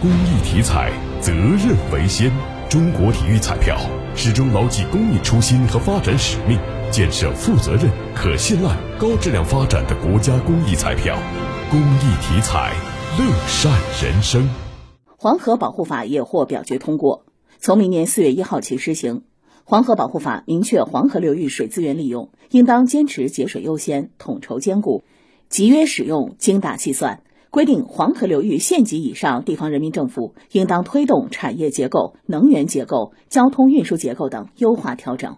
公益体彩，责任为先。中国体育彩票始终牢记公益初心和发展使命，建设负责任、可信赖、高质量发展的国家公益彩票。公益体彩，乐善人生。黄河保护法也获表决通过，从明年四月一号起施行。黄河保护法明确，黄河流域水资源利用应当坚持节水优先、统筹兼顾、集约使用、精打细算。规定，黄河流域县级以上地方人民政府应当推动产业结构、能源结构、交通运输结构等优化调整。